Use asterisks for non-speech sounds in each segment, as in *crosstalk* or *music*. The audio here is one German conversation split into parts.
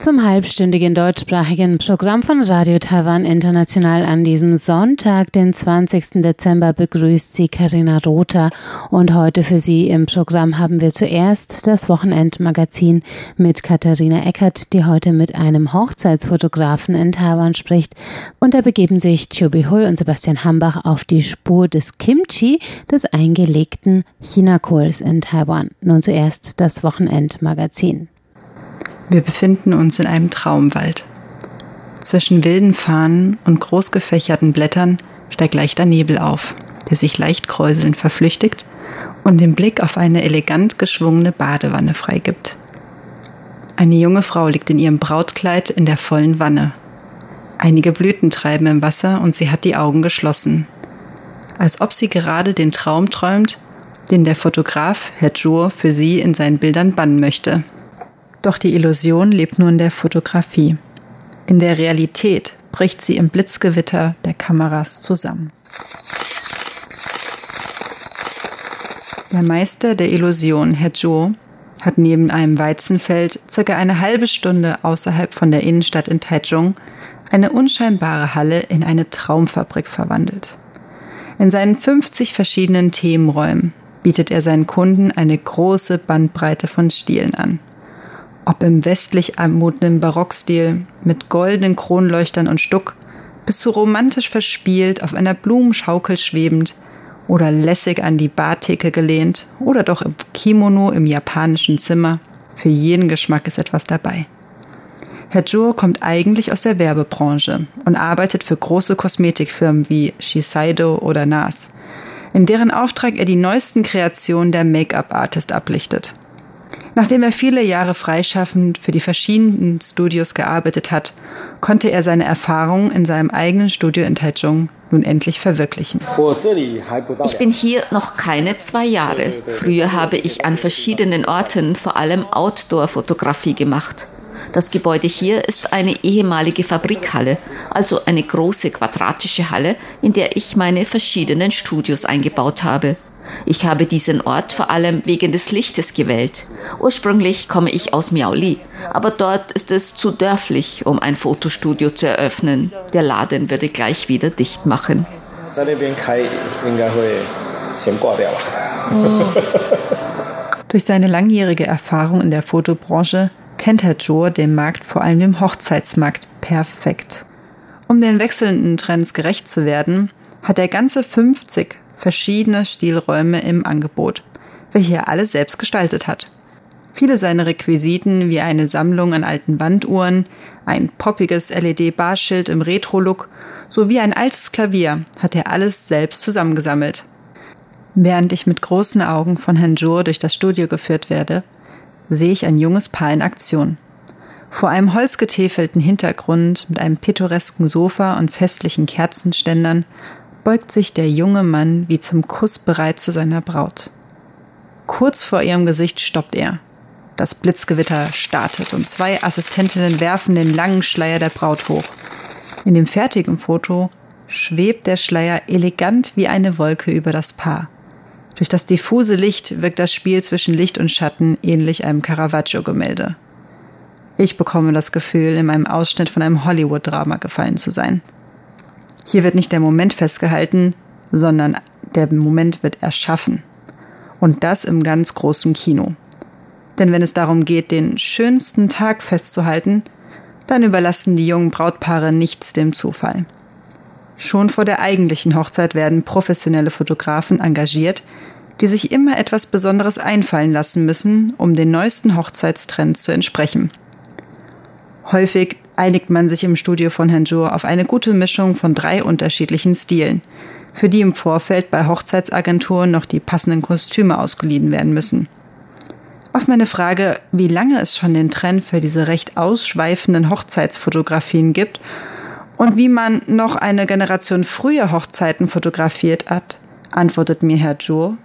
Zum halbstündigen deutschsprachigen Programm von Radio Taiwan International an diesem Sonntag, den 20. Dezember, begrüßt Sie Karina Rother. Und heute für Sie im Programm haben wir zuerst das Wochenendmagazin mit Katharina Eckert, die heute mit einem Hochzeitsfotografen in Taiwan spricht. Und da begeben sich Chobi Hui und Sebastian Hambach auf die Spur des Kimchi, des eingelegten Chinakohls in Taiwan. Nun zuerst das Wochenendmagazin. Wir befinden uns in einem Traumwald. Zwischen wilden Fahnen und groß gefächerten Blättern steigt leichter Nebel auf, der sich leicht kräuselnd verflüchtigt und den Blick auf eine elegant geschwungene Badewanne freigibt. Eine junge Frau liegt in ihrem Brautkleid in der vollen Wanne. Einige Blüten treiben im Wasser und sie hat die Augen geschlossen. Als ob sie gerade den Traum träumt, den der Fotograf, Herr Jur, für sie in seinen Bildern bannen möchte. Doch die Illusion lebt nur in der Fotografie. In der Realität bricht sie im Blitzgewitter der Kameras zusammen. Der Meister der Illusion, Herr Zhou, hat neben einem Weizenfeld circa eine halbe Stunde außerhalb von der Innenstadt in Taichung eine unscheinbare Halle in eine Traumfabrik verwandelt. In seinen 50 verschiedenen Themenräumen bietet er seinen Kunden eine große Bandbreite von Stilen an ob im westlich anmutenden Barockstil mit goldenen Kronleuchtern und Stuck, bis zu romantisch verspielt auf einer Blumenschaukel schwebend oder lässig an die Bartheke gelehnt oder doch im Kimono im japanischen Zimmer. Für jeden Geschmack ist etwas dabei. Herr Joe kommt eigentlich aus der Werbebranche und arbeitet für große Kosmetikfirmen wie Shiseido oder NARS, in deren Auftrag er die neuesten Kreationen der Make-up-Artist ablichtet. Nachdem er viele Jahre freischaffend für die verschiedenen Studios gearbeitet hat, konnte er seine Erfahrungen in seinem eigenen Studio in Taichung nun endlich verwirklichen. Ich bin hier noch keine zwei Jahre. Früher habe ich an verschiedenen Orten vor allem Outdoor-Fotografie gemacht. Das Gebäude hier ist eine ehemalige Fabrikhalle, also eine große quadratische Halle, in der ich meine verschiedenen Studios eingebaut habe. Ich habe diesen Ort vor allem wegen des Lichtes gewählt. Ursprünglich komme ich aus Miaoli, aber dort ist es zu dörflich, um ein Fotostudio zu eröffnen. Der Laden würde gleich wieder dicht machen. Durch seine langjährige Erfahrung in der Fotobranche kennt Herr Joe den Markt, vor allem den Hochzeitsmarkt, perfekt. Um den wechselnden Trends gerecht zu werden, hat er ganze 50 verschiedene Stilräume im Angebot, welche er alle selbst gestaltet hat. Viele seiner Requisiten wie eine Sammlung an alten Banduhren, ein poppiges LED-Barschild im Retro-Look sowie ein altes Klavier hat er alles selbst zusammengesammelt. Während ich mit großen Augen von Herrn Jour durch das Studio geführt werde, sehe ich ein junges Paar in Aktion. Vor einem holzgetäfelten Hintergrund mit einem pittoresken Sofa und festlichen Kerzenständern beugt sich der junge Mann wie zum Kuss bereit zu seiner Braut. Kurz vor ihrem Gesicht stoppt er. Das Blitzgewitter startet und zwei Assistentinnen werfen den langen Schleier der Braut hoch. In dem fertigen Foto schwebt der Schleier elegant wie eine Wolke über das Paar. Durch das diffuse Licht wirkt das Spiel zwischen Licht und Schatten ähnlich einem Caravaggio-Gemälde. Ich bekomme das Gefühl, in einem Ausschnitt von einem Hollywood-Drama gefallen zu sein. Hier wird nicht der Moment festgehalten, sondern der Moment wird erschaffen. Und das im ganz großen Kino. Denn wenn es darum geht, den schönsten Tag festzuhalten, dann überlassen die jungen Brautpaare nichts dem Zufall. Schon vor der eigentlichen Hochzeit werden professionelle Fotografen engagiert, die sich immer etwas Besonderes einfallen lassen müssen, um den neuesten Hochzeitstrends zu entsprechen. Häufig einigt man sich im Studio von Herrn Jour auf eine gute Mischung von drei unterschiedlichen Stilen, für die im Vorfeld bei Hochzeitsagenturen noch die passenden Kostüme ausgeliehen werden müssen. Auf meine Frage, wie lange es schon den Trend für diese recht ausschweifenden Hochzeitsfotografien gibt und wie man noch eine Generation früher Hochzeiten fotografiert hat, antwortet mir Herr Jour.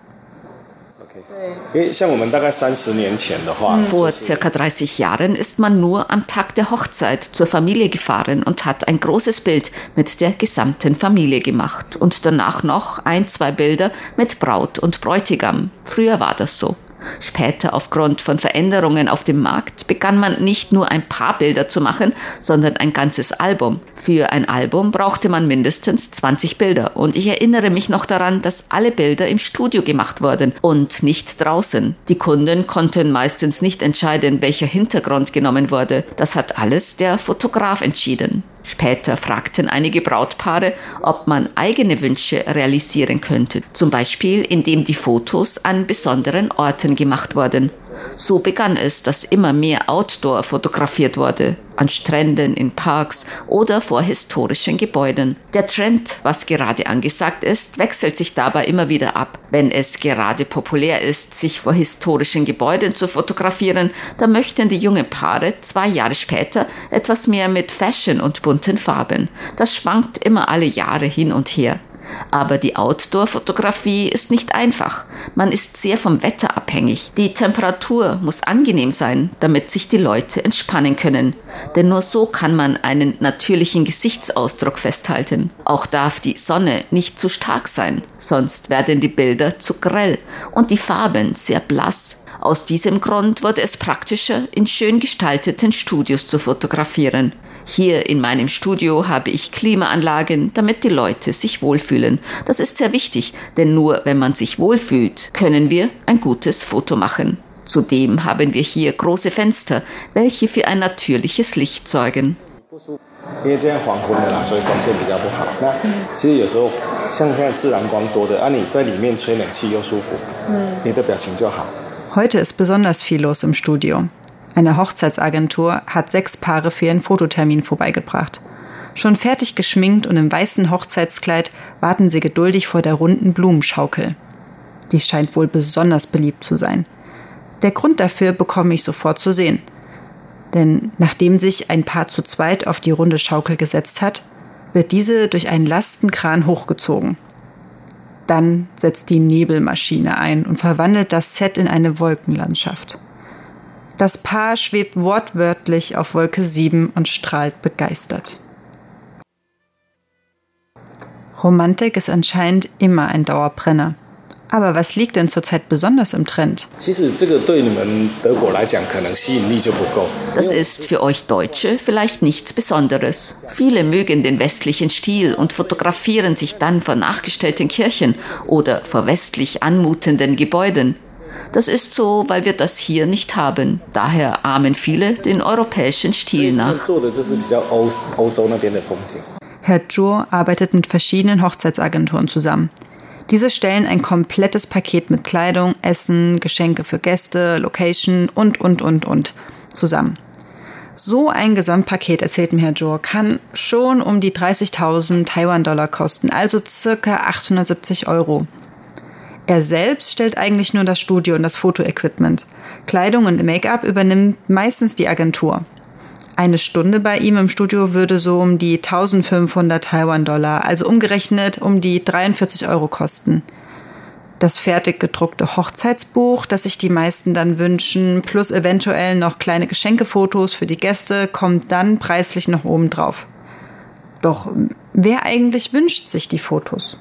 Vor circa 30 Jahren ist man nur am Tag der Hochzeit zur Familie gefahren und hat ein großes Bild mit der gesamten Familie gemacht und danach noch ein, zwei Bilder mit Braut und Bräutigam. Früher war das so. Später, aufgrund von Veränderungen auf dem Markt, begann man nicht nur ein paar Bilder zu machen, sondern ein ganzes Album. Für ein Album brauchte man mindestens 20 Bilder. Und ich erinnere mich noch daran, dass alle Bilder im Studio gemacht wurden und nicht draußen. Die Kunden konnten meistens nicht entscheiden, welcher Hintergrund genommen wurde. Das hat alles der Fotograf entschieden. Später fragten einige Brautpaare, ob man eigene Wünsche realisieren könnte, zum Beispiel indem die Fotos an besonderen Orten gemacht wurden. So begann es, dass immer mehr Outdoor fotografiert wurde, an Stränden, in Parks oder vor historischen Gebäuden. Der Trend, was gerade angesagt ist, wechselt sich dabei immer wieder ab. Wenn es gerade populär ist, sich vor historischen Gebäuden zu fotografieren, dann möchten die jungen Paare zwei Jahre später etwas mehr mit Fashion und bunten Farben. Das schwankt immer alle Jahre hin und her. Aber die Outdoor-Fotografie ist nicht einfach. Man ist sehr vom Wetter abhängig. Die Temperatur muss angenehm sein, damit sich die Leute entspannen können. Denn nur so kann man einen natürlichen Gesichtsausdruck festhalten. Auch darf die Sonne nicht zu stark sein, sonst werden die Bilder zu grell und die Farben sehr blass. Aus diesem Grund wurde es praktischer, in schön gestalteten Studios zu fotografieren. Hier in meinem Studio habe ich Klimaanlagen, damit die Leute sich wohlfühlen. Das ist sehr wichtig, denn nur wenn man sich wohlfühlt, können wir ein gutes Foto machen. Zudem haben wir hier große Fenster, welche für ein natürliches Licht sorgen. Heute ist besonders viel los im Studio. Eine Hochzeitsagentur hat sechs Paare für ihren Fototermin vorbeigebracht. Schon fertig geschminkt und im weißen Hochzeitskleid warten sie geduldig vor der runden Blumenschaukel. Die scheint wohl besonders beliebt zu sein. Der Grund dafür bekomme ich sofort zu sehen. Denn nachdem sich ein Paar zu zweit auf die runde Schaukel gesetzt hat, wird diese durch einen Lastenkran hochgezogen. Dann setzt die Nebelmaschine ein und verwandelt das Set in eine Wolkenlandschaft. Das Paar schwebt wortwörtlich auf Wolke 7 und strahlt begeistert. Romantik ist anscheinend immer ein Dauerbrenner. Aber was liegt denn zurzeit besonders im Trend? Das ist für euch Deutsche vielleicht nichts Besonderes. Viele mögen den westlichen Stil und fotografieren sich dann vor nachgestellten Kirchen oder vor westlich anmutenden Gebäuden. Das ist so, weil wir das hier nicht haben. Daher ahmen viele den europäischen Stil nach. Herr Zhuo arbeitet mit verschiedenen Hochzeitsagenturen zusammen. Diese stellen ein komplettes Paket mit Kleidung, Essen, Geschenke für Gäste, Location und, und, und, und zusammen. So ein Gesamtpaket, erzählt mir Herr Zhuo, kann schon um die 30.000 Taiwan-Dollar kosten, also circa 870 Euro. Er selbst stellt eigentlich nur das Studio und das Fotoequipment. Kleidung und Make-up übernimmt meistens die Agentur. Eine Stunde bei ihm im Studio würde so um die 1500 Taiwan-Dollar, also umgerechnet um die 43 Euro kosten. Das fertig gedruckte Hochzeitsbuch, das sich die meisten dann wünschen, plus eventuell noch kleine Geschenkefotos für die Gäste, kommt dann preislich noch oben drauf. Doch wer eigentlich wünscht sich die Fotos?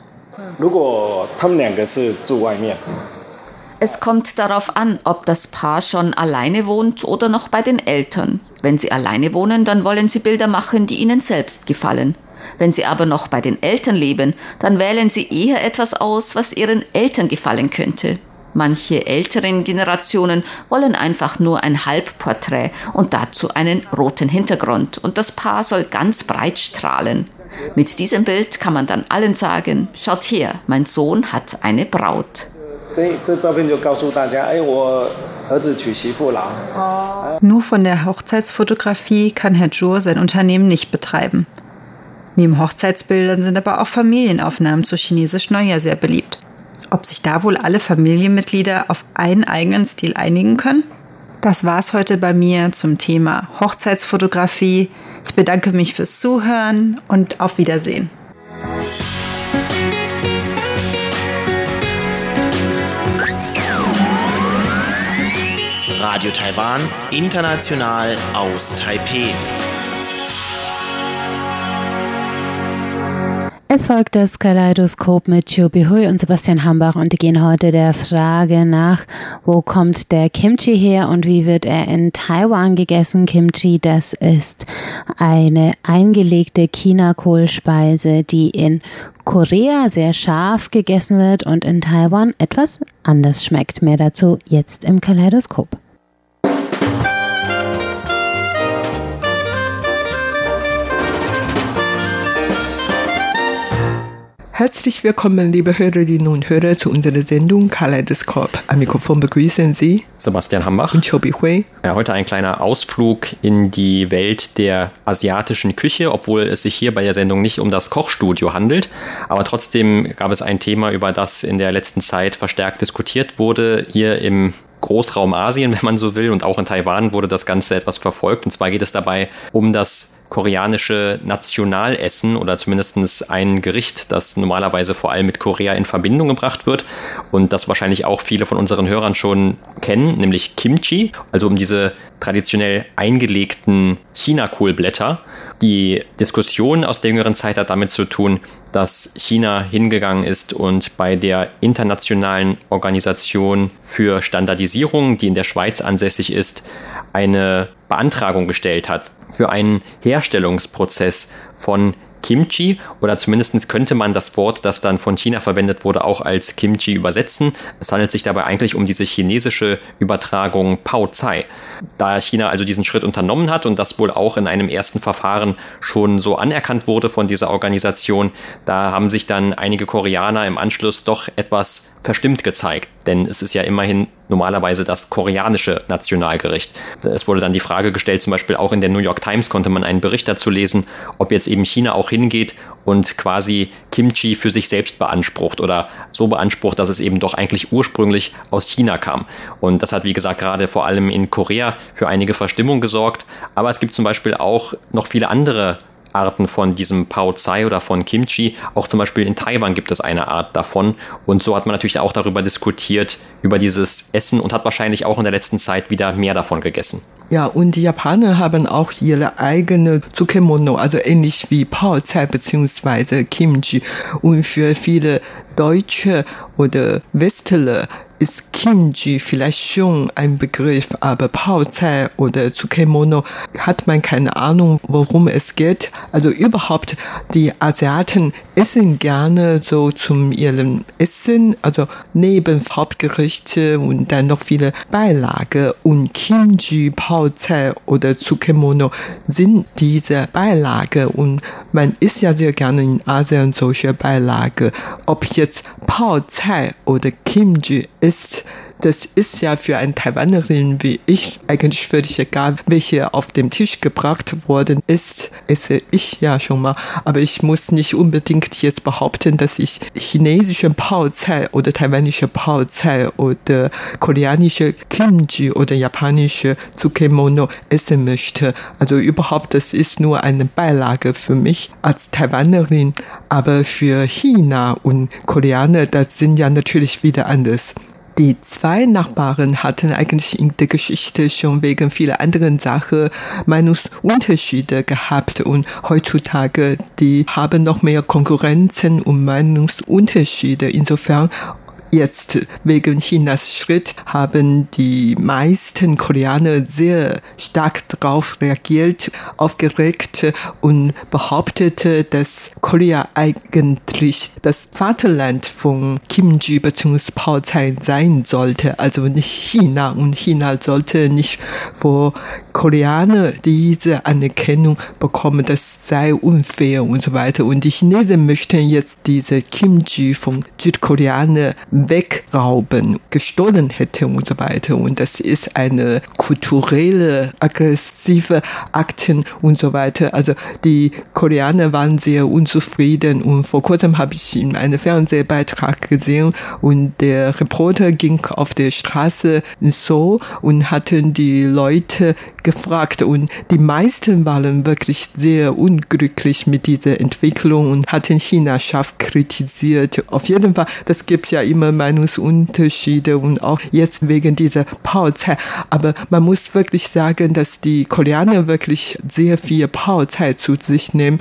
Es kommt darauf an, ob das Paar schon alleine wohnt oder noch bei den Eltern. Wenn sie alleine wohnen, dann wollen sie Bilder machen, die ihnen selbst gefallen. Wenn sie aber noch bei den Eltern leben, dann wählen sie eher etwas aus, was ihren Eltern gefallen könnte. Manche älteren Generationen wollen einfach nur ein Halbporträt und dazu einen roten Hintergrund und das Paar soll ganz breit strahlen. Mit diesem Bild kann man dann allen sagen, schaut her, mein Sohn hat eine Braut. Nur von der Hochzeitsfotografie kann Herr Jur sein Unternehmen nicht betreiben. Neben Hochzeitsbildern sind aber auch Familienaufnahmen zu chinesisch Neujahr sehr beliebt. Ob sich da wohl alle Familienmitglieder auf einen eigenen Stil einigen können? Das war's heute bei mir zum Thema Hochzeitsfotografie. Ich bedanke mich fürs Zuhören und auf Wiedersehen. Radio Taiwan, international aus Taipei. Es folgt das Kaleidoskop mit Chobi Hui und Sebastian Hambach und die gehen heute der Frage nach, wo kommt der Kimchi her und wie wird er in Taiwan gegessen? Kimchi, das ist eine eingelegte Chinakohlspeise, die in Korea sehr scharf gegessen wird und in Taiwan etwas anders schmeckt. Mehr dazu jetzt im Kaleidoskop. Herzlich willkommen, liebe Hörerinnen und Hörer, zu unserer Sendung Kaleidoskop. Am Mikrofon begrüßen Sie Sebastian Hambach und Chobi Hui. Ja, heute ein kleiner Ausflug in die Welt der asiatischen Küche, obwohl es sich hier bei der Sendung nicht um das Kochstudio handelt. Aber trotzdem gab es ein Thema, über das in der letzten Zeit verstärkt diskutiert wurde, hier im Großraum Asien, *laughs* wenn man so will, und auch in Taiwan wurde das Ganze etwas verfolgt. Und zwar geht es dabei um das koreanische Nationalessen oder zumindest ein Gericht, das normalerweise vor allem mit Korea in Verbindung gebracht wird und das wahrscheinlich auch viele von unseren Hörern schon kennen, nämlich Kimchi, also um diese traditionell eingelegten China-Kohlblätter. Die Diskussion aus der jüngeren Zeit hat damit zu tun, dass China hingegangen ist und bei der internationalen Organisation für Standardisierung, die in der Schweiz ansässig ist, eine Beantragung gestellt hat für einen Herstellungsprozess von Kimchi oder zumindest könnte man das Wort, das dann von China verwendet wurde, auch als Kimchi übersetzen. Es handelt sich dabei eigentlich um diese chinesische Übertragung Pao Cai. Da China also diesen Schritt unternommen hat und das wohl auch in einem ersten Verfahren schon so anerkannt wurde von dieser Organisation, da haben sich dann einige Koreaner im Anschluss doch etwas verstimmt gezeigt. Denn es ist ja immerhin normalerweise das koreanische Nationalgericht. Es wurde dann die Frage gestellt, zum Beispiel auch in der New York Times konnte man einen Bericht dazu lesen, ob jetzt eben China auch hingeht und quasi Kimchi für sich selbst beansprucht oder so beansprucht, dass es eben doch eigentlich ursprünglich aus China kam. Und das hat, wie gesagt, gerade vor allem in Korea für einige Verstimmung gesorgt. Aber es gibt zum Beispiel auch noch viele andere Arten von diesem Pao Tsai oder von Kimchi. Auch zum Beispiel in Taiwan gibt es eine Art davon. Und so hat man natürlich auch darüber diskutiert, über dieses Essen und hat wahrscheinlich auch in der letzten Zeit wieder mehr davon gegessen. Ja, und die Japaner haben auch ihre eigene Tsukemono, also ähnlich wie Pao Tsai bzw. Kimchi. Und für viele Deutsche oder Westler ist Kimchi vielleicht schon ein Begriff, aber Paozai oder Tsukemono hat man keine Ahnung, worum es geht. Also überhaupt, die Asiaten essen gerne so zum ihrem Essen, also neben Hauptgerichte und dann noch viele Beilage und Kimchi, Paozai oder Tsukemono sind diese Beilage und man isst ja sehr gerne in Asien solche Beilage. Ob jetzt Paozai oder Kimchi ist, das ist ja für eine Taiwanerin wie ich eigentlich völlig egal, welche auf dem Tisch gebracht worden ist, esse ich ja schon mal. Aber ich muss nicht unbedingt jetzt behaupten, dass ich chinesische Paozai oder taiwanische Paozai oder koreanische Kimchi oder japanische Tsukemono essen möchte. Also überhaupt, das ist nur eine Beilage für mich als Taiwanerin. Aber für China und Koreaner, das sind ja natürlich wieder anders. Die zwei Nachbarn hatten eigentlich in der Geschichte schon wegen vieler anderen Sachen Meinungsunterschiede gehabt und heutzutage die haben noch mehr Konkurrenzen und Meinungsunterschiede. Insofern Jetzt wegen Chinas Schritt haben die meisten Koreaner sehr stark darauf reagiert, aufgeregt und behauptete, dass Korea eigentlich das Vaterland von Kimchi bzw. Pao Tsai sein sollte, also nicht China. Und China sollte nicht vor Koreaner diese Anerkennung bekommen, das sei unfair und so weiter. Und die Chinesen möchten jetzt diese Kimchi von Südkoreanern wegrauben, gestohlen hätte und so weiter. Und das ist eine kulturelle, aggressive Akten und so weiter. Also die Koreaner waren sehr unzufrieden und vor kurzem habe ich in einem Fernsehbeitrag gesehen und der Reporter ging auf der Straße so und hatten die Leute gefragt und die meisten waren wirklich sehr unglücklich mit dieser Entwicklung und hatten China scharf kritisiert. Auf jeden Fall, das gibt ja immer Meinungsunterschiede und auch jetzt wegen dieser Pauzeit. Aber man muss wirklich sagen, dass die Koreaner wirklich sehr viel Pauzeit zu sich nehmen.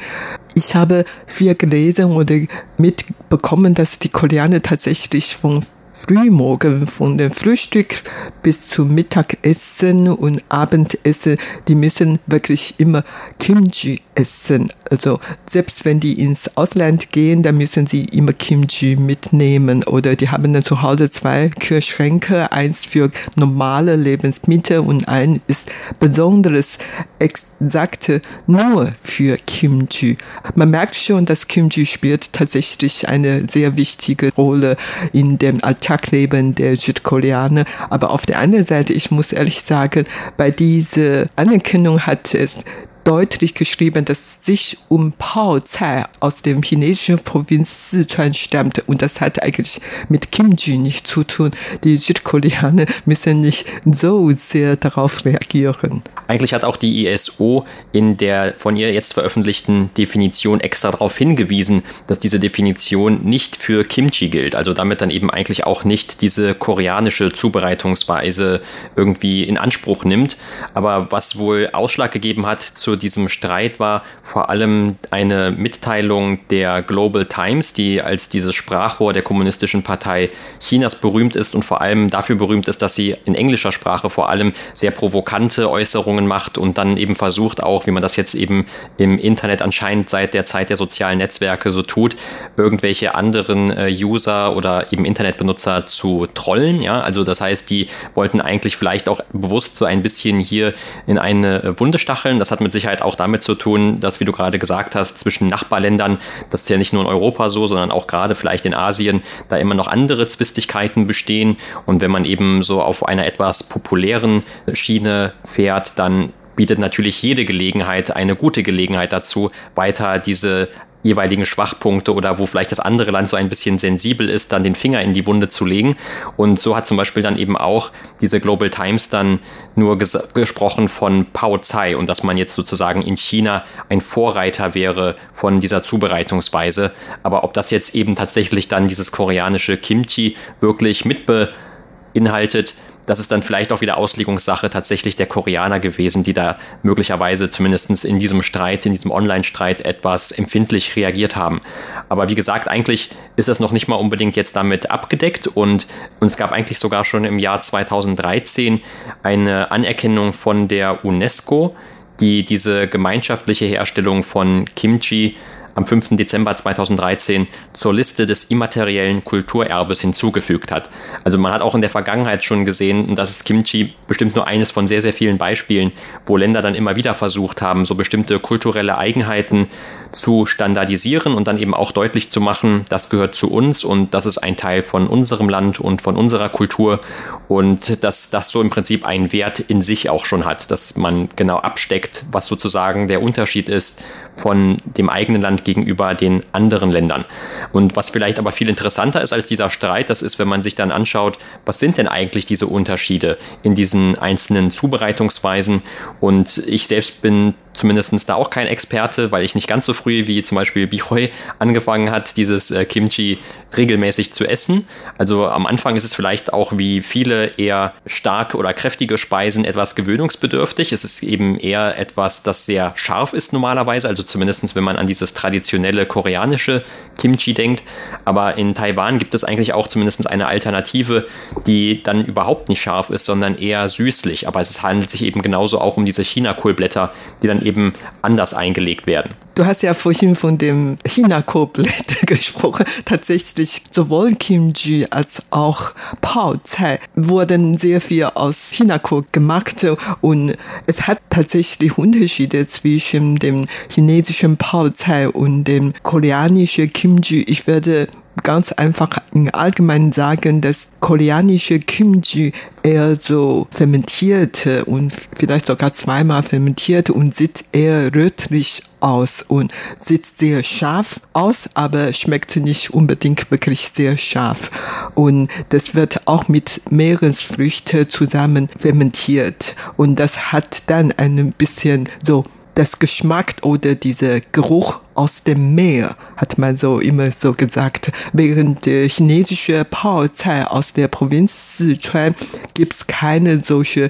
Ich habe viel gelesen oder mitbekommen, dass die Koreaner tatsächlich von Frühmorgen von dem Frühstück bis zum Mittagessen und Abendessen, die müssen wirklich immer Kimchi essen. Also selbst wenn die ins Ausland gehen, dann müssen sie immer Kimchi mitnehmen oder die haben dann zu Hause zwei Kühlschränke, eins für normale Lebensmittel und ein ist besonderes, exakte nur für Kimchi. Man merkt schon, dass Kimchi spielt tatsächlich eine sehr wichtige Rolle in dem Alltagleben der Südkoreaner. Aber auf der anderen Seite, ich muss ehrlich sagen, bei dieser Anerkennung hat es deutlich geschrieben, dass es sich um Pao Cai aus dem chinesischen Provinz Sichuan stammt. Und das hat eigentlich mit Kimchi nichts zu tun. Die Südkoreaner müssen nicht so sehr darauf reagieren. Eigentlich hat auch die ISO in der von ihr jetzt veröffentlichten Definition extra darauf hingewiesen, dass diese Definition nicht für Kimchi gilt. Also damit dann eben eigentlich auch nicht diese koreanische Zubereitungsweise irgendwie in Anspruch nimmt. Aber was wohl Ausschlag gegeben hat zu diesem Streit war vor allem eine Mitteilung der Global Times, die als dieses Sprachrohr der Kommunistischen Partei Chinas berühmt ist und vor allem dafür berühmt ist, dass sie in englischer Sprache vor allem sehr provokante Äußerungen macht und dann eben versucht auch, wie man das jetzt eben im Internet anscheinend seit der Zeit der sozialen Netzwerke so tut, irgendwelche anderen äh, User oder eben Internetbenutzer zu trollen. Ja, also das heißt, die wollten eigentlich vielleicht auch bewusst so ein bisschen hier in eine Wunde stacheln. Das hat mit sich Sicherheit auch damit zu tun, dass, wie du gerade gesagt hast, zwischen Nachbarländern, das ist ja nicht nur in Europa so, sondern auch gerade vielleicht in Asien, da immer noch andere Zwistigkeiten bestehen. Und wenn man eben so auf einer etwas populären Schiene fährt, dann bietet natürlich jede Gelegenheit eine gute Gelegenheit dazu, weiter diese jeweiligen Schwachpunkte oder wo vielleicht das andere Land so ein bisschen sensibel ist, dann den Finger in die Wunde zu legen. Und so hat zum Beispiel dann eben auch diese Global Times dann nur ges gesprochen von Pao Tsai und dass man jetzt sozusagen in China ein Vorreiter wäre von dieser Zubereitungsweise. Aber ob das jetzt eben tatsächlich dann dieses koreanische Kimchi wirklich mitbeinhaltet, das ist dann vielleicht auch wieder Auslegungssache tatsächlich der Koreaner gewesen, die da möglicherweise zumindest in diesem Streit, in diesem Online-Streit etwas empfindlich reagiert haben. Aber wie gesagt, eigentlich ist das noch nicht mal unbedingt jetzt damit abgedeckt und, und es gab eigentlich sogar schon im Jahr 2013 eine Anerkennung von der UNESCO, die diese gemeinschaftliche Herstellung von Kimchi am 5. Dezember 2013 zur Liste des immateriellen Kulturerbes hinzugefügt hat. Also man hat auch in der Vergangenheit schon gesehen, und das ist Kimchi bestimmt nur eines von sehr, sehr vielen Beispielen, wo Länder dann immer wieder versucht haben, so bestimmte kulturelle Eigenheiten zu standardisieren und dann eben auch deutlich zu machen, das gehört zu uns und das ist ein Teil von unserem Land und von unserer Kultur und dass das so im Prinzip einen Wert in sich auch schon hat, dass man genau absteckt, was sozusagen der Unterschied ist von dem eigenen Land gegenüber den anderen Ländern. Und was vielleicht aber viel interessanter ist als dieser Streit, das ist, wenn man sich dann anschaut, was sind denn eigentlich diese Unterschiede in diesen einzelnen Zubereitungsweisen. Und ich selbst bin zumindest da auch kein Experte, weil ich nicht ganz so früh wie zum Beispiel Bichoi angefangen hat, dieses äh, Kimchi regelmäßig zu essen. Also am Anfang ist es vielleicht auch wie viele eher starke oder kräftige Speisen etwas gewöhnungsbedürftig. Es ist eben eher etwas, das sehr scharf ist normalerweise, also zumindest wenn man an dieses traditionelle koreanische Kimchi denkt. Aber in Taiwan gibt es eigentlich auch zumindest eine Alternative, die dann überhaupt nicht scharf ist, sondern eher süßlich. Aber es handelt sich eben genauso auch um diese China-Kohlblätter, die dann eben anders eingelegt werden. Du hast ja vorhin von dem China-Kohlblätter *laughs* gesprochen. Tatsächlich sowohl Kimchi als auch Pao Cai wurden sehr viel aus Chinakohl gemacht und es hat tatsächlich Unterschiede zwischen dem chinesischen Pao Cai und dem koreanischen Kimchi. Ich werde ganz einfach im Allgemeinen sagen, dass koreanische Kimchi eher so fermentierte und vielleicht sogar zweimal fermentierte und sieht eher rötlich aus und sieht sehr scharf aus, aber schmeckt nicht unbedingt wirklich sehr scharf. Und das wird auch mit Meeresfrüchten zusammen fermentiert und das hat dann ein bisschen so das Geschmack oder dieser Geruch aus dem Meer, hat man so immer so gesagt. Während der chinesische Paozai aus der Provinz Sichuan gibt es keine solche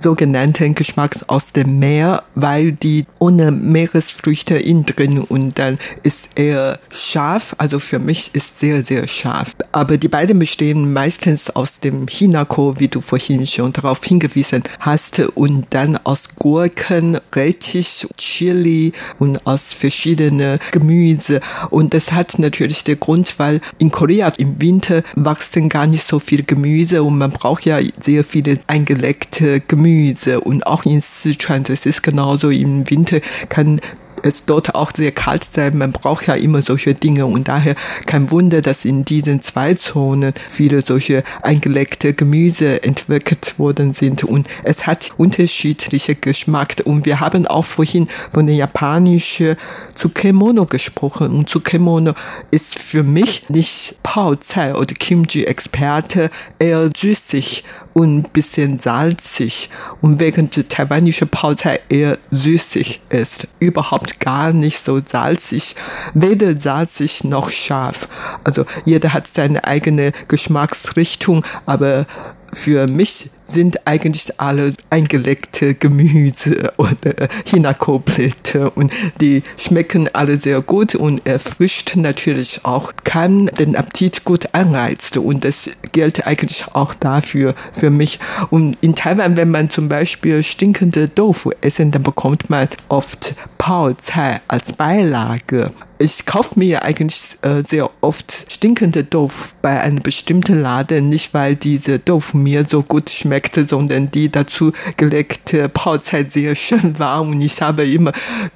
sogenannten Geschmacks aus dem Meer, weil die ohne Meeresfrüchte innen drin und dann ist er scharf. Also für mich ist sehr, sehr scharf. Aber die beiden bestehen meistens aus dem Hinako, wie du vorhin schon darauf hingewiesen hast, und dann aus Gurken, Rettich, Chili und aus verschiedenen Gemüse. Und das hat natürlich den Grund, weil in Korea im Winter wachsen gar nicht so viel Gemüse und man braucht ja sehr viele eingelegte Gemüse Gemüse und auch in Sichuan, das ist genauso. Im Winter, kann es dort auch sehr kalt sein. Man braucht ja immer solche Dinge und daher kein Wunder, dass in diesen zwei Zonen viele solche eingelegte Gemüse entwickelt worden sind und es hat unterschiedliche Geschmack. Und wir haben auch vorhin von der japanischen Tsukemono gesprochen und Tsukemono ist für mich nicht Paozai oder Kimchi-Experte, eher süßig und ein bisschen salzig. Und während der taiwanische Paozai eher süßig ist, überhaupt überhaupt gar nicht so salzig, weder salzig noch scharf. Also jeder hat seine eigene Geschmacksrichtung, aber für mich sind eigentlich alle eingelegte Gemüse oder Hinako-Blätter und die schmecken alle sehr gut und erfrischt natürlich auch, kann den Appetit gut anreizen und das gilt eigentlich auch dafür für mich. Und in Taiwan, wenn man zum Beispiel stinkende Tofu essen, dann bekommt man oft Pao Cai als Beilage. Ich kaufe mir eigentlich äh, sehr oft stinkende Tofu bei einem bestimmten Laden, nicht weil diese Tofu mir so gut schmeckte, sondern die dazu gelegte Paozeit sehr schön war und ich habe immer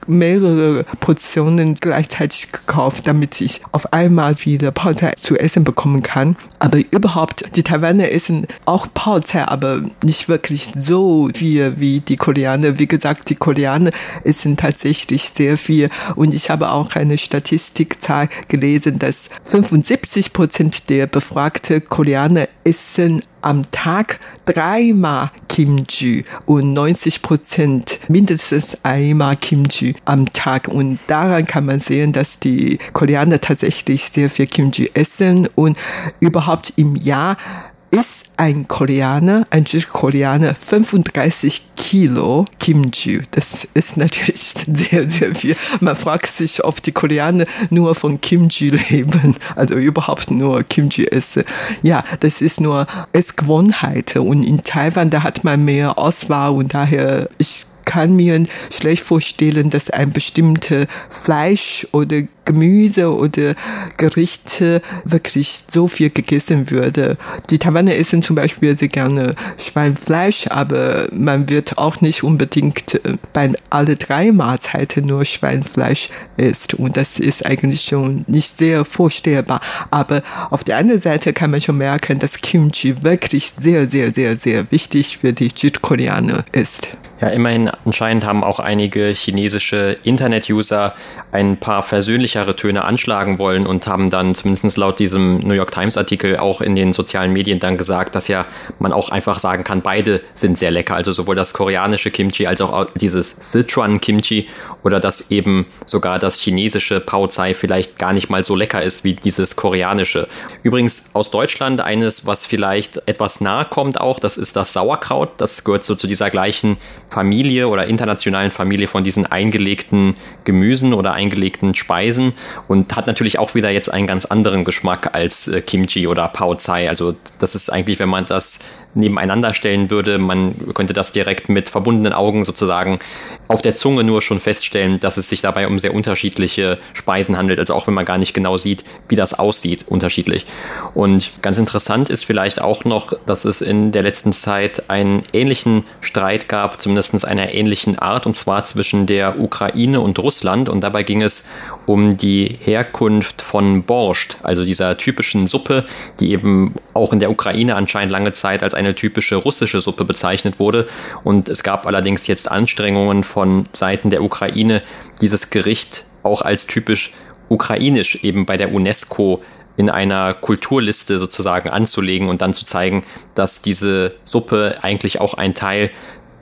mehrere Portionen gleichzeitig gekauft, damit ich auf einmal wieder Paozeit zu essen bekommen kann. Aber überhaupt, die Taiwaner essen auch Paozeit, aber nicht wirklich so viel wie die Koreaner. Wie gesagt, die Koreaner essen tatsächlich sehr viel und ich habe auch eine Statistikzahl gelesen, dass 75 Prozent der befragten Koreaner essen am Tag dreimal Kimchi und 90 Prozent mindestens einmal Kimchi am Tag. Und daran kann man sehen, dass die Koreaner tatsächlich sehr viel Kimchi essen und überhaupt im Jahr ist ein Koreaner, ein Südkoreaner 35 Kilo Kimchi. Das ist natürlich *laughs* sehr, sehr viel. Man fragt sich, ob die Koreaner nur von Kimchi leben, also überhaupt nur Kimchi essen. Ja, das ist nur Essgewohnheit. Und in Taiwan, da hat man mehr Auswahl und daher, ich kann mir schlecht vorstellen, dass ein bestimmtes Fleisch oder Gemüse oder Gerichte wirklich so viel gegessen würde. Die Taiwaner essen zum Beispiel sehr gerne Schweinfleisch, aber man wird auch nicht unbedingt äh, bei alle drei Mahlzeiten nur Schweinfleisch isst. Und das ist eigentlich schon nicht sehr vorstellbar. Aber auf der anderen Seite kann man schon merken, dass Kimchi wirklich sehr, sehr, sehr, sehr wichtig für die Südkoreaner ist. Ja, immerhin anscheinend haben auch einige chinesische Internet-User ein paar versöhnlichere Töne anschlagen wollen und haben dann zumindest laut diesem New York Times-Artikel auch in den sozialen Medien dann gesagt, dass ja man auch einfach sagen kann, beide sind sehr lecker. Also sowohl das koreanische Kimchi als auch dieses Sichuan-Kimchi oder dass eben sogar das chinesische Pao Cai vielleicht gar nicht mal so lecker ist wie dieses koreanische. Übrigens aus Deutschland eines, was vielleicht etwas nahe kommt auch, das ist das Sauerkraut. Das gehört so zu dieser gleichen Familie oder internationalen Familie von diesen eingelegten Gemüsen oder eingelegten Speisen und hat natürlich auch wieder jetzt einen ganz anderen Geschmack als äh, Kimchi oder Pao Cai. Also das ist eigentlich, wenn man das nebeneinander stellen würde, man könnte das direkt mit verbundenen Augen sozusagen auf der Zunge nur schon feststellen, dass es sich dabei um sehr unterschiedliche Speisen handelt, also auch wenn man gar nicht genau sieht, wie das aussieht, unterschiedlich. Und ganz interessant ist vielleicht auch noch, dass es in der letzten Zeit einen ähnlichen Streit gab, zumindest einer ähnlichen Art, und zwar zwischen der Ukraine und Russland. Und dabei ging es um die Herkunft von Borscht, also dieser typischen Suppe, die eben auch in der Ukraine anscheinend lange Zeit als eine typische russische Suppe bezeichnet wurde. Und es gab allerdings jetzt Anstrengungen von Seiten der Ukraine, dieses Gericht auch als typisch ukrainisch eben bei der UNESCO in einer Kulturliste sozusagen anzulegen und dann zu zeigen, dass diese Suppe eigentlich auch ein Teil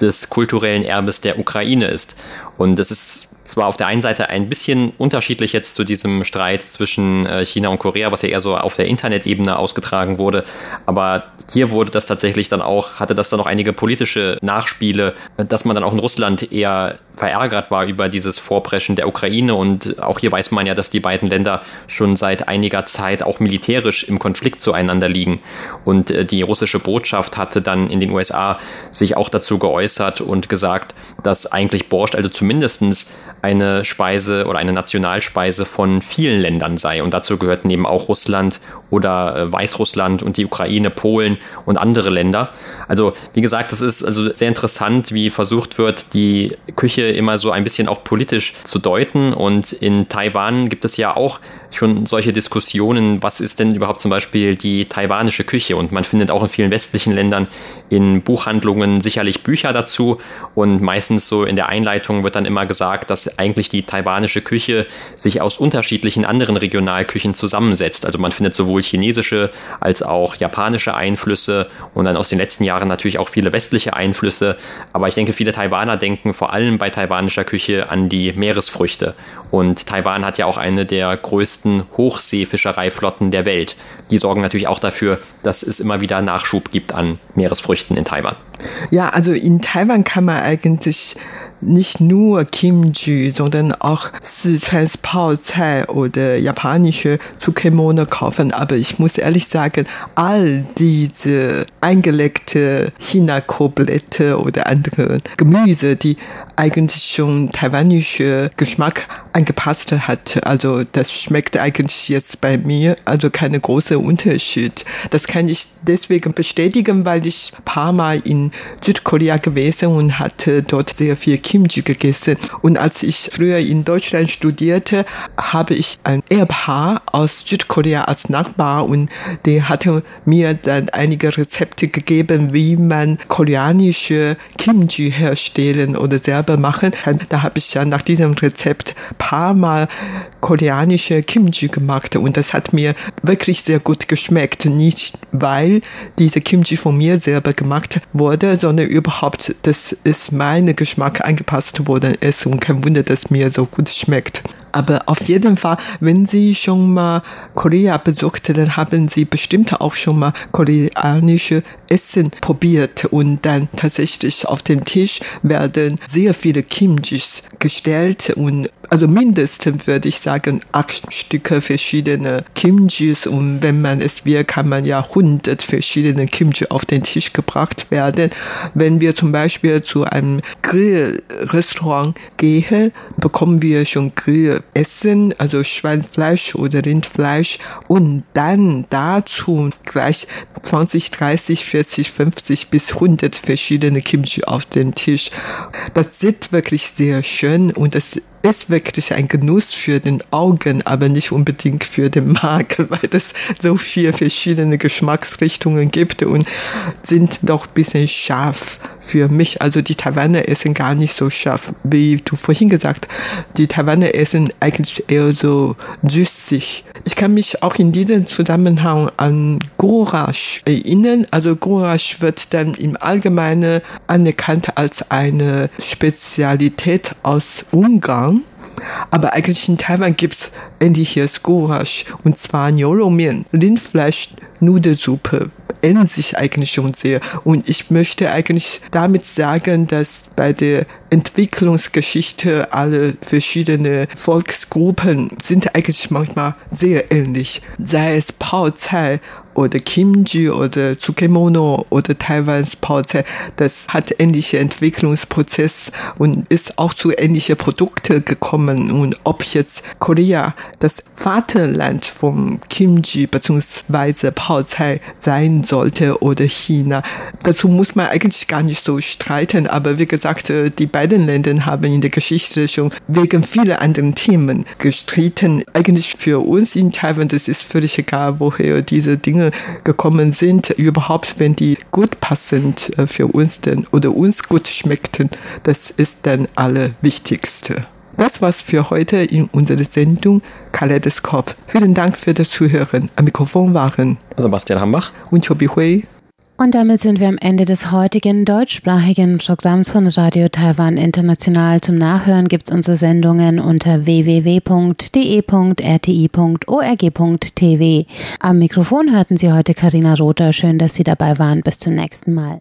des kulturellen Erbes der Ukraine ist. Und das ist zwar auf der einen Seite ein bisschen unterschiedlich jetzt zu diesem Streit zwischen äh, China und Korea, was ja eher so auf der Internetebene ausgetragen wurde, aber hier wurde das tatsächlich dann auch, hatte das dann noch einige politische Nachspiele, dass man dann auch in Russland eher verärgert war über dieses Vorpreschen der Ukraine. Und auch hier weiß man ja, dass die beiden Länder schon seit einiger Zeit auch militärisch im Konflikt zueinander liegen. Und äh, die russische Botschaft hatte dann in den USA sich auch dazu geäußert und gesagt, dass eigentlich Borscht, also zumindestens eine Speise oder eine Nationalspeise von vielen Ländern sei. Und dazu gehörten eben auch Russland oder äh, Weißrussland und die Ukraine, Polen und andere Länder. Also wie gesagt, es ist also sehr interessant, wie versucht wird, die Küche immer so ein bisschen auch politisch zu deuten. Und in Taiwan gibt es ja auch schon solche Diskussionen, was ist denn überhaupt zum Beispiel die taiwanische Küche? Und man findet auch in vielen westlichen Ländern in Buchhandlungen sicherlich Bücher dazu. Und meistens so in der Einleitung wird dann immer gesagt, dass eigentlich die taiwanische Küche sich aus unterschiedlichen anderen Regionalküchen zusammensetzt. Also man findet sowohl chinesische als auch japanische Einflüsse und dann aus den letzten Jahren natürlich auch viele westliche Einflüsse. Aber ich denke, viele Taiwaner denken vor allem bei taiwanischer Küche an die Meeresfrüchte. Und Taiwan hat ja auch eine der größten Hochseefischereiflotten der Welt. Die sorgen natürlich auch dafür, dass es immer wieder Nachschub gibt an Meeresfrüchten in Taiwan. Ja, also in Taiwan kann man eigentlich nicht nur Kimchi, sondern auch Sichuans Paozai oder japanische Tsukemono kaufen. Aber ich muss ehrlich sagen, all diese eingelegte China-Koblette oder andere Gemüse, die eigentlich schon taiwanische Geschmack angepasst hat. Also das schmeckt eigentlich jetzt bei mir, also keine große Unterschied. Das kann ich deswegen bestätigen, weil ich ein paar Mal in Südkorea gewesen und hatte dort sehr viel Kimchi gegessen. Und als ich früher in Deutschland studierte, habe ich ein Ehepaar aus Südkorea als Nachbar und der hatte mir dann einige Rezepte gegeben, wie man koreanische Kimchi herstellen oder selber machen kann. Da habe ich ja nach diesem Rezept paar Mal koreanische Kimchi gemacht und das hat mir wirklich sehr gut geschmeckt. Nicht weil diese Kimchi von mir selber gemacht wurde, sondern überhaupt, dass es meine Geschmack angepasst worden ist und kein Wunder, dass mir so gut schmeckt. Aber auf jeden Fall, wenn Sie schon mal Korea besucht, dann haben Sie bestimmt auch schon mal koreanische Essen probiert und dann tatsächlich auf dem Tisch werden sehr viele Kimchis gestellt und also mindestens würde ich sagen acht Stücke verschiedene Kimchis und wenn man es will, kann man ja hundert verschiedene Kimchi auf den Tisch gebracht werden. Wenn wir zum Beispiel zu einem Grillrestaurant gehen, bekommen wir schon Grillessen, also Schweinfleisch oder Rindfleisch und dann dazu gleich 20, 30, 40, 50 bis 100 verschiedene Kimchi auf den Tisch. Das sieht wirklich sehr schön und das ist wirklich ein Genuss für den Augen, aber nicht unbedingt für den Magen, *laughs* weil es so viele verschiedene Geschmacksrichtungen gibt und sind doch ein bisschen scharf für mich. Also die Taiwaner essen gar nicht so scharf, wie du vorhin gesagt. Die Taiwaner essen eigentlich eher so süßig. Ich kann mich auch in diesem Zusammenhang an Goulash erinnern. Also Goulash wird dann im Allgemeinen anerkannt als eine Spezialität aus Ungarn. Aber eigentlich in Taiwan gibt es ähnliches Goulash und zwar Niuroumian, Rindfleisch-Nudelsuppe ändern sich eigentlich schon sehr. Und ich möchte eigentlich damit sagen, dass bei der Entwicklungsgeschichte alle verschiedene Volksgruppen sind eigentlich manchmal sehr ähnlich. Sei es Paozai oder Kimchi oder Tsukemono oder Taiwans Paozai, das hat ähnliche Entwicklungsprozess und ist auch zu ähnlichen Produkten gekommen. Und ob jetzt Korea das Vaterland vom Kimchi bzw. Paozai sein sollte oder China, dazu muss man eigentlich gar nicht so streiten. Aber wie gesagt, äh, die beiden Länder haben in der Geschichte schon wegen vieler anderen Themen gestritten. Eigentlich für uns in Taiwan, das ist völlig egal, woher diese Dinge gekommen sind. Überhaupt, wenn die gut passend äh, für uns denn oder uns gut schmeckten, das ist dann Allerwichtigste. Das war's für heute in unserer Sendung Kaleidoskop. Vielen Dank für das Zuhören. Am Mikrofon waren Sebastian Hambach und Chobi Hui. Und damit sind wir am Ende des heutigen deutschsprachigen Programms von Radio Taiwan International. Zum Nachhören gibt's unsere Sendungen unter www.de.rti.org.tv. Am Mikrofon hörten Sie heute Karina Rother. Schön, dass Sie dabei waren. Bis zum nächsten Mal.